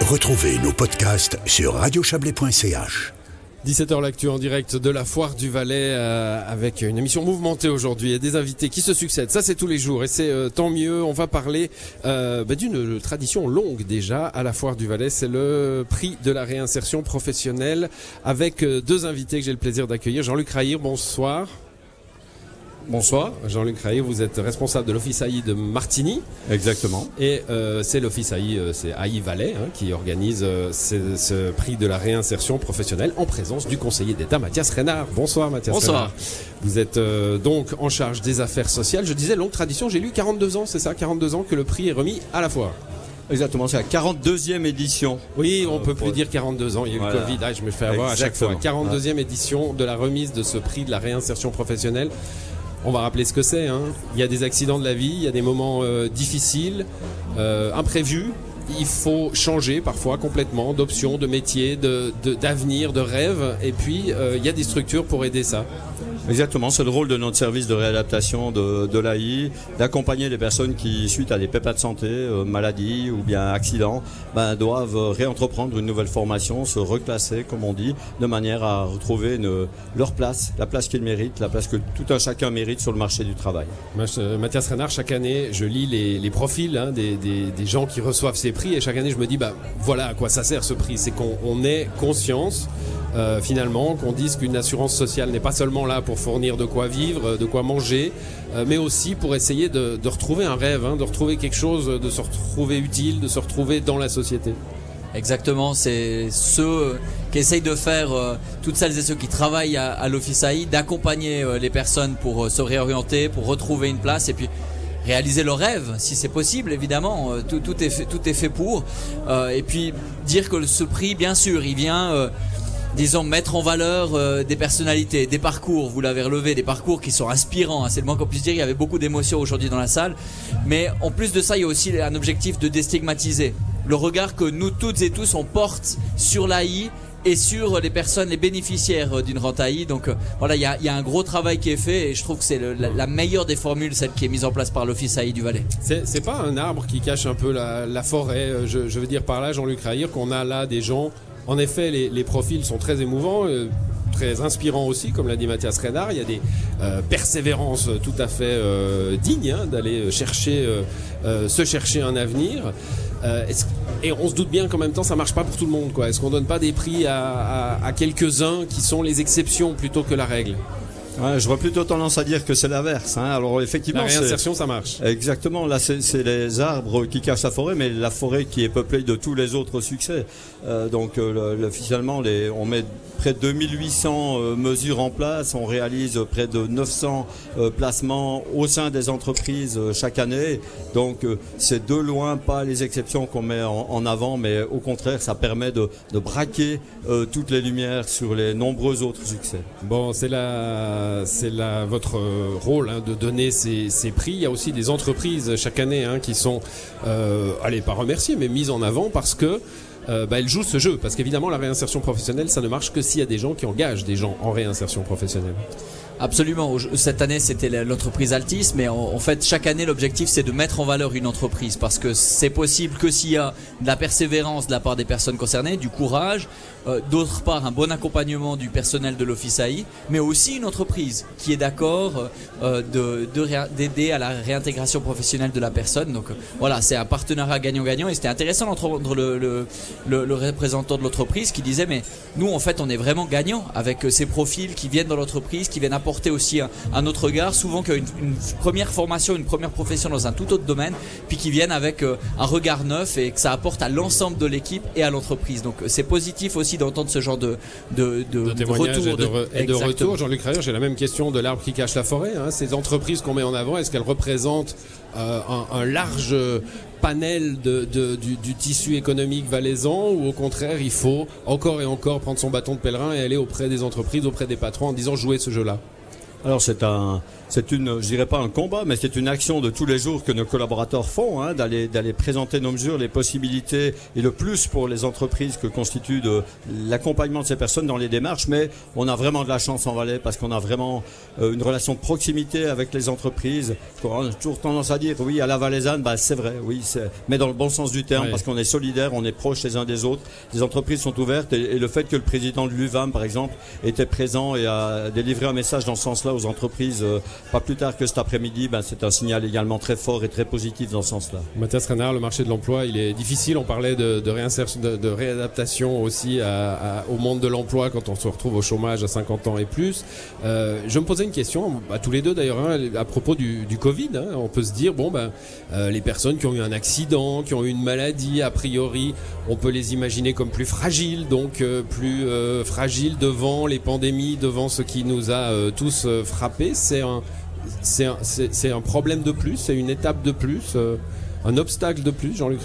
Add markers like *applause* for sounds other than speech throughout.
Retrouvez nos podcasts sur radiochablais.ch. 17h l'actu en direct de la foire du Valais euh, avec une émission mouvementée aujourd'hui et des invités qui se succèdent. Ça c'est tous les jours et c'est euh, tant mieux. On va parler euh, bah, d'une tradition longue déjà à la foire du Valais. C'est le prix de la réinsertion professionnelle avec euh, deux invités que j'ai le plaisir d'accueillir. Jean-Luc Rahir, bonsoir. Bonsoir. Jean-Luc Rahir, vous êtes responsable de l'Office AI de Martigny. Exactement. Et euh, c'est l'Office AI, euh, c'est AI Valais, hein, qui organise euh, ce, ce prix de la réinsertion professionnelle en présence du conseiller d'État Mathias Renard. Bonsoir Mathias Bonsoir. Renard. Vous êtes donc en charge des affaires sociales. Je disais longue tradition, j'ai lu 42 ans, c'est ça 42 ans que le prix est remis à la foire. Exactement, c'est la 42e édition. Oui, on peut pour- plus dire 42 ans, il y a eu Voilà. le Covid, ah, je me fais avoir à chaque fois. Exactement. 42e édition de la remise de ce prix de la réinsertion professionnelle. On va rappeler ce que c'est. hein. Il y a des accidents de la vie, il y a des moments euh, difficiles, euh, imprévus. Il faut changer parfois complètement d'options, de métier, de- de- d'avenir, de, rêve. Et puis, euh, il y a des structures pour aider ça. Exactement, c'est le rôle de notre service de réadaptation de, l'AI, d'accompagner les personnes qui, suite à des pépins de santé, euh, maladies ou bien accidents, ben, doivent euh, réentreprendre une nouvelle formation, se reclasser, comme on dit, de manière à retrouver leur place, la place qu'ils méritent, la place que tout un chacun mérite sur le marché du travail. Je- Mathias Renard, chaque année, je lis les, profils hein, des, gens qui reçoivent ces prix et chaque année, je me dis, bah voilà à quoi ça sert ce prix. C'est qu'on on ait conscience, euh, finalement, qu'on dise qu'une assurance sociale n'est pas seulement là pour fournir de quoi vivre, euh, de quoi manger, euh, mais aussi pour essayer de, de retrouver un rêve, hein, de retrouver quelque chose, de se retrouver utile, de se retrouver dans la société. Exactement, c'est ceux qui essayent de faire, euh, toutes celles et ceux qui travaillent à, à l'Office AI, d'accompagner euh, les personnes pour euh, se réorienter, pour retrouver une place et puis réaliser leurs rêves, si c'est possible, évidemment. Euh, tout, tout, est fait, tout est fait pour. Euh, et puis dire que ce prix, bien sûr, il vient... disons mettre en valeur euh, des personnalités, des parcours, vous l'avez relevé, des parcours qui sont inspirants, hein, c'est le moins qu'on puisse dire, il y avait beaucoup d'émotions aujourd'hui dans la salle, mais en plus de ça, il y a aussi un objectif de déstigmatiser le regard que nous toutes et tous on porte sur l'AI et sur les personnes, les bénéficiaires euh, d'une rente AI. Donc euh, voilà, il y a, un gros travail qui est fait et je trouve que c'est la, meilleure des formules, celle qui est mise en place par l'Office AI du Valais. C'est pas un arbre qui cache un peu la, forêt. Je, je veux dire par là, Jean-Luc Rahir, qu'on a là des gens. En effet, les, profils sont très émouvants, euh, très inspirants aussi, comme l'a dit Mathias Renard. Il y a des euh, persévérances tout à fait euh, dignes hein, d'aller chercher, se chercher un avenir. Et on se doute bien qu'en même temps, ça marche pas pour tout le monde. Est-ce qu'on donne pas des prix à quelques-uns qui sont les exceptions plutôt que la règle? Ouais, je vois plutôt tendance à dire que c'est l'inverse. Hein. Alors effectivement, La réinsertion, ça marche. Exactement, là c'est les arbres qui cachent la forêt, mais la forêt qui est peuplée de tous les autres succès. Euh, donc euh, le- le- officiellement, les, on met près de 2800 euh, mesures en place, on réalise près de 900 euh, placements au sein des entreprises chaque année. Donc c'est de loin pas les exceptions qu'on met en, en avant, mais au contraire, ça permet de, de braquer toutes les lumières sur les nombreux autres succès. Bon, c'est la, c'est votre euh, rôle hein, de donner ces, ces prix. Il y a aussi des entreprises chaque année hein, qui sont, euh, allez, pas remerciées, mais mises en avant parce que euh, bah, elles jouent ce jeu. Parce qu'évidemment, la réinsertion professionnelle, ça ne marche que s'il y a des gens qui engagent des gens en réinsertion professionnelle. Absolument. Cette année, c'était l'entreprise Altis, mais en, fait, chaque année, l'objectif, c'est de mettre en valeur une entreprise parce que c'est possible que s'il y a de la persévérance de la part des personnes concernées, du courage, euh, d'autre part, un bon accompagnement du personnel de l'Office AI, mais aussi une entreprise qui est d'accord euh, d'aider à la réintégration professionnelle de la personne. Donc euh, voilà, c'est un partenariat gagnant-gagnant et c'était intéressant d'entendre le, le, le- le représentant de l'entreprise qui disait mais nous en fait on est vraiment gagnant avec euh, ces profils qui viennent dans l'entreprise, qui viennent apporter aussi un, un autre regard, souvent qu'une une première formation, une première profession dans un tout autre domaine, puis qui viennent avec euh, un regard neuf et que ça apporte à l'ensemble de l'équipe et à l'entreprise. Donc euh, c'est positif aussi d'entendre ce genre de, de, de, De retour. et de, re- et de Exactement. retour. Jean-Luc Rayer, j'ai la même question de l'arbre qui cache la forêt. hein. Ces entreprises qu'on met en avant, est-ce qu'elles représentent euh, un, un large panel de, de- du, tissu économique valaisan ou au contraire, il faut encore et encore prendre son bâton de pèlerin et aller auprès des entreprises, auprès des patrons en disant jouez ce jeu-là Alors c'est un, c'est une, je dirais pas un combat, mais c'est une action de tous les jours que nos collaborateurs font, hein, d'aller d'aller présenter nos mesures, les possibilités et le plus pour les entreprises que constitue de l'accompagnement de ces personnes dans les démarches. Mais on a vraiment de la chance en Valais parce qu'on a vraiment euh, une relation de proximité avec les entreprises. On a toujours tendance à dire oui à la Valaisanne, bah c'est vrai, oui, c'est, mais dans le bon sens du terme parce qu'on est solidaires, on est proches les uns des autres. Les entreprises sont ouvertes et, et le fait que le président de l'UVAM par exemple était présent et a délivré un message dans ce sens-là aux entreprises euh, pas plus tard que cet après-midi, ben, c'est un signal également très fort et très positif dans ce sens-là. Mathias Renard, le marché de l'emploi, il est difficile. On parlait de, de, réadaptation aussi au monde de l'emploi quand on se retrouve au chômage à 50 ans et plus. Euh, je me posais une question, à tous les deux d'ailleurs, hein, à propos du, Covid. hein. on peut se dire, bon, ben, euh, les personnes qui ont eu un accident, qui ont eu une maladie, a priori, on peut les imaginer comme plus fragiles, donc plus fragiles devant les pandémies, devant ce qui nous a tous euh, frappés. C'est un, un, un problème de plus, c'est une étape de plus, euh, un obstacle de plus, Jean-Luc.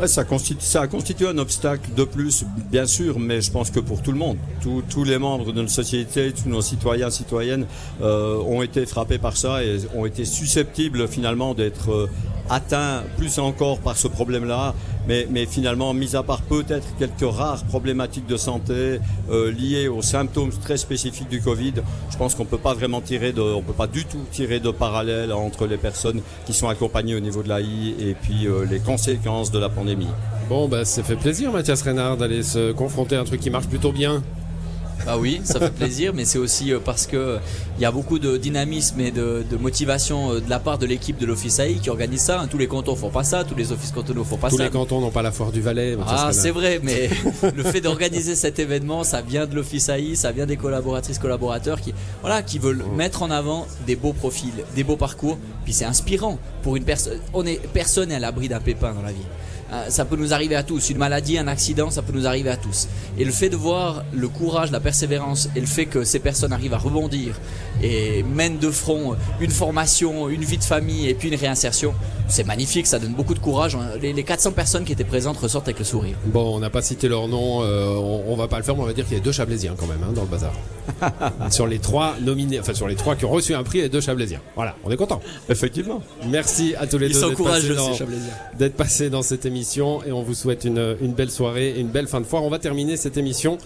Ouais, ça, constitue, ça a constitué un obstacle de plus, bien sûr, mais je pense que pour tout le monde, tous- tous les membres de notre société, tous nos citoyens, citoyennes euh, ont été frappés par ça et ont été susceptibles finalement d'être atteints plus encore par ce problème-là. Mais, mais finalement, mis à part peut-être quelques rares problématiques de santé euh, liées aux symptômes très spécifiques du Covid, je pense qu'on peut pas vraiment tirer de, on peut pas du tout tirer de parallèle entre les personnes qui sont accompagnées au niveau de l'AI et puis euh, les conséquences de la pandémie. Bon, bah, ça fait plaisir, Mathias Reynard, d'aller se confronter à un truc qui marche plutôt bien. Bah oui, ça fait plaisir, mais c'est aussi euh, parce que euh, il y a beaucoup de dynamisme et de, de motivation euh, de la part de l'équipe de l'Office AI qui organise ça. hein. Tous les cantons font pas ça, tous les offices cantonaux font pas Tous ça. les cantons n'ont pas la foire du Valais, Ah, c'est vrai, mais *laughs* le fait d'organiser cet événement, ça vient de l'Office AI, ça vient des collaboratrices, collaborateurs qui, voilà, qui veulent mettre en avant des beaux profils, des beaux parcours. Puis c'est inspirant pour une personne. On est personne n'est à l'abri d'un pépin dans la vie. Euh, Ça peut nous arriver à tous. Une maladie, un accident, ça peut nous arriver à tous. Et le fait de voir le courage, la persévérance et le fait que ces personnes arrivent à rebondir et mènent de front une formation, une vie de famille et puis une réinsertion, c'est magnifique. Ça donne beaucoup de courage. Les, les 400 personnes qui étaient présentes ressortent avec le sourire. Bon, on n'a pas cité leur nom, euh, on, on va pas le faire, mais on va dire qu'il y a deux Chablaisiens quand même hein, dans le bazar. *laughs* sur les trois nominés, enfin sur les trois qui ont reçu un prix, il y a deux Chablaisiens. Voilà, on est content. Effectivement. Merci à tous les Ils deux d'être passés, dans, Chablaisiens. d'être passés dans cette et on vous souhaite une, une belle soirée et une belle fin de foire. On va terminer cette émission